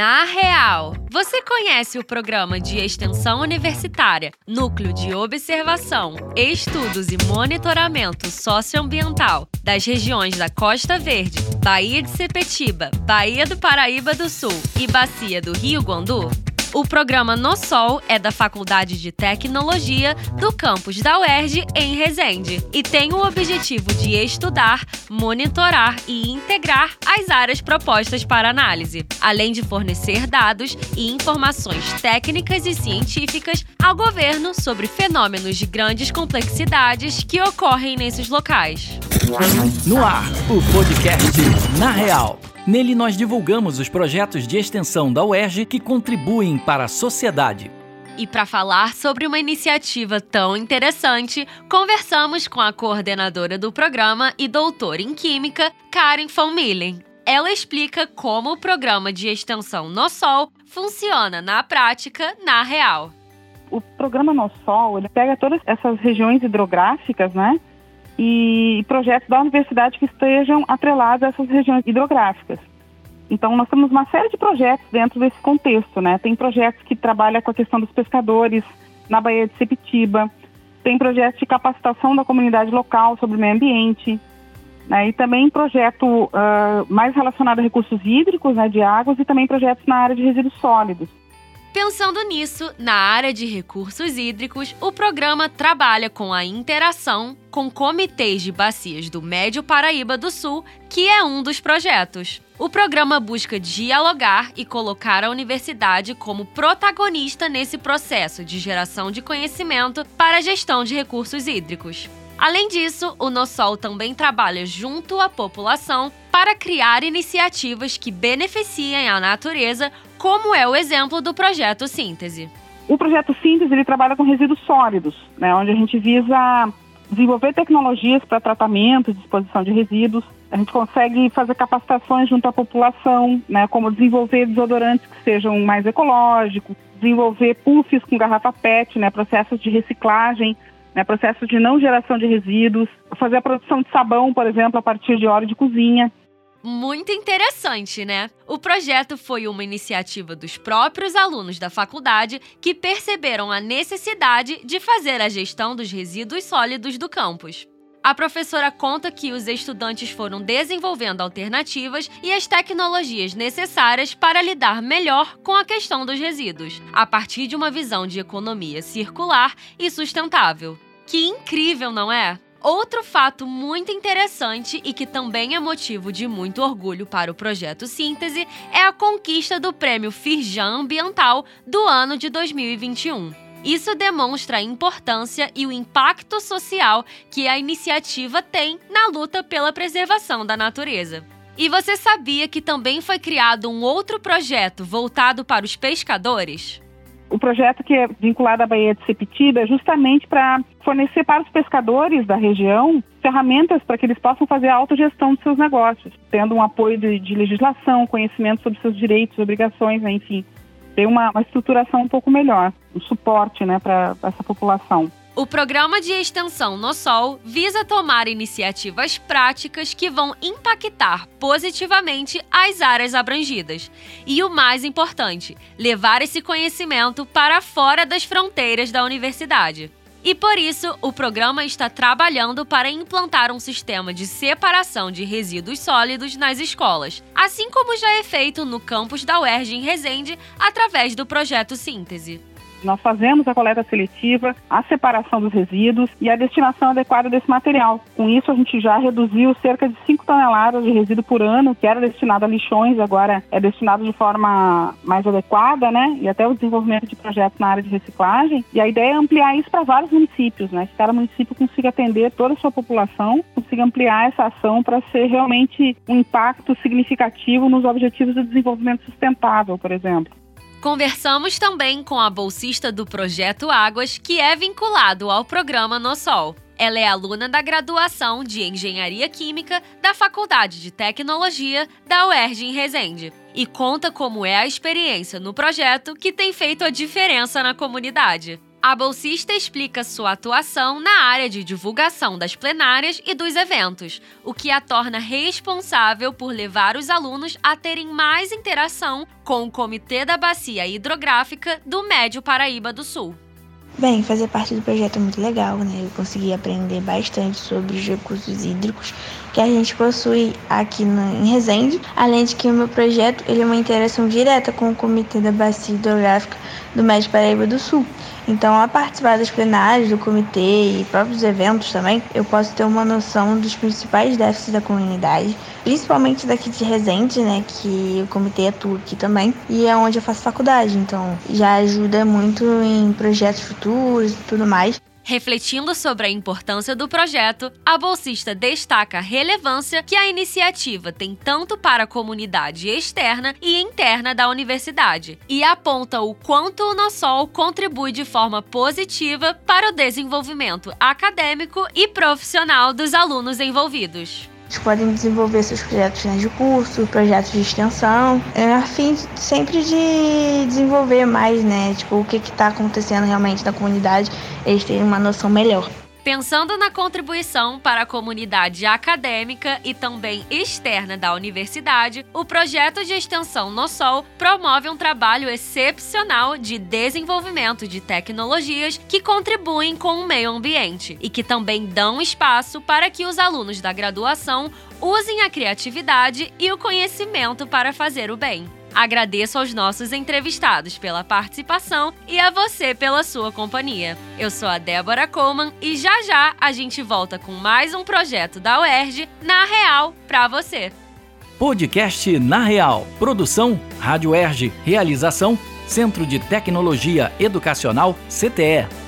Na Real, você conhece o programa de extensão universitária, Núcleo de Observação, Estudos e Monitoramento Socioambiental das regiões da Costa Verde, Baía de Sepetiba, Baía do Paraíba do Sul e Bacia do Rio Guandu? O programa No Sol é da Faculdade de Tecnologia do campus da UERJ em Resende e tem o objetivo de estudar, monitorar e integrar as áreas propostas para análise, além de fornecer dados e informações técnicas e científicas ao governo sobre fenômenos de grandes complexidades que ocorrem nesses locais. No ar, o podcast Na Real. Nele nós divulgamos os projetos de extensão da UERJ que contribuem para a sociedade. E para falar sobre uma iniciativa tão interessante, conversamos com a coordenadora do programa e doutora em Química, Karen von Millen. Ela explica como o programa de extensão No Sol funciona na prática, na real. O programa No Sol, ele pega todas essas regiões hidrográficas, né? E projetos da universidade que estejam atrelados a essas regiões hidrográficas. Então, nós temos uma série de projetos dentro desse contexto, né? Tem projetos que trabalham com a questão dos pescadores na Baía de Sepitiba, tem projetos de capacitação da comunidade local sobre o meio ambiente, né? e também projeto uh, mais relacionado a recursos hídricos, né, de águas, e também projetos na área de resíduos sólidos. Pensando nisso, na área de recursos hídricos, o programa trabalha com a interação com comitês de bacias do Médio Paraíba do Sul, que é um dos projetos. O programa busca dialogar e colocar a universidade como protagonista nesse processo de geração de conhecimento para a gestão de recursos hídricos. Além disso, o NoSol também trabalha junto à população para criar iniciativas que beneficiem a natureza como é o exemplo do projeto Síntese. O projeto Síntese ele trabalha com resíduos sólidos, né, onde a gente visa desenvolver tecnologias para tratamento disposição de resíduos. A gente consegue fazer capacitações junto à população, né, como desenvolver desodorantes que sejam mais ecológicos, desenvolver puffs com garrafa PET, né, processos de reciclagem, né, processos de não geração de resíduos, fazer a produção de sabão, por exemplo, a partir de óleo de cozinha. Muito interessante, né? O projeto foi uma iniciativa dos próprios alunos da faculdade que perceberam a necessidade de fazer a gestão dos resíduos sólidos do campus. A professora conta que os estudantes foram desenvolvendo alternativas e as tecnologias necessárias para lidar melhor com a questão dos resíduos, a partir de uma visão de economia circular e sustentável. Que incrível, não é? Outro fato muito interessante e que também é motivo de muito orgulho para o projeto Síntese é a conquista do prêmio Firjan Ambiental do ano de 2021. Isso demonstra a importância e o impacto social que a iniciativa tem na luta pela preservação da natureza. E você sabia que também foi criado um outro projeto voltado para os pescadores? O projeto que é vinculado à Baía de Sepitiba é justamente para fornecer para os pescadores da região ferramentas para que eles possam fazer a autogestão dos seus negócios, tendo um apoio de, de legislação, conhecimento sobre seus direitos, obrigações, né, enfim, ter uma, uma estruturação um pouco melhor, um suporte né, para essa população. O programa de extensão No Sol visa tomar iniciativas práticas que vão impactar positivamente as áreas abrangidas. E o mais importante, levar esse conhecimento para fora das fronteiras da universidade. E por isso, o programa está trabalhando para implantar um sistema de separação de resíduos sólidos nas escolas, assim como já é feito no campus da UERJ em Resende através do projeto Síntese. Nós fazemos a coleta seletiva, a separação dos resíduos e a destinação adequada desse material. Com isso, a gente já reduziu cerca de 5 toneladas de resíduo por ano, que era destinado a lixões, agora é destinado de forma mais adequada, né? E até o desenvolvimento de projetos na área de reciclagem. E a ideia é ampliar isso para vários municípios, né? Que cada município consiga atender toda a sua população, consiga ampliar essa ação para ser realmente um impacto significativo nos objetivos do desenvolvimento sustentável, por exemplo. Conversamos também com a bolsista do Projeto Águas, que é vinculado ao programa No Sol. Ela é aluna da graduação de Engenharia Química da Faculdade de Tecnologia da UERJ em Resende e conta como é a experiência no projeto que tem feito a diferença na comunidade. A bolsista explica sua atuação na área de divulgação das plenárias e dos eventos, o que a torna responsável por levar os alunos a terem mais interação com o Comitê da Bacia Hidrográfica do Médio Paraíba do Sul. Bem, fazer parte do projeto é muito legal, né? Eu consegui aprender bastante sobre os recursos hídricos que a gente possui aqui no, em Resende, além de que o meu projeto ele é uma interação direta com o Comitê da Bacia Hidrográfica do Médio Paraíba do Sul. Então, ao participar das plenárias do comitê e próprios eventos também, eu posso ter uma noção dos principais déficits da comunidade, principalmente daqui de Resende, né, que o comitê atua aqui também, e é onde eu faço faculdade. Então, já ajuda muito em projetos futuros e tudo mais. Refletindo sobre a importância do projeto, a bolsista destaca a relevância que a iniciativa tem tanto para a comunidade externa e interna da universidade e aponta o quanto o Nossol contribui de forma positiva para o desenvolvimento acadêmico e profissional dos alunos envolvidos. Eles podem desenvolver seus projetos né, de curso, projetos de extensão, é, a fim sempre de desenvolver mais, né? Tipo, o que está acontecendo realmente na comunidade, eles terem uma noção melhor. Pensando na contribuição para a comunidade acadêmica e também externa da universidade, o projeto de extensão No Sol promove um trabalho excepcional de desenvolvimento de tecnologias que contribuem com o meio ambiente e que também dão espaço para que os alunos da graduação usem a criatividade e o conhecimento para fazer o bem. Agradeço aos nossos entrevistados pela participação e a você pela sua companhia. Eu sou a Débora Coleman e já já a gente volta com mais um projeto da UERJ na Real para você. Podcast Na Real. Produção Rádio UERJ. Realização Centro de Tecnologia Educacional CTE.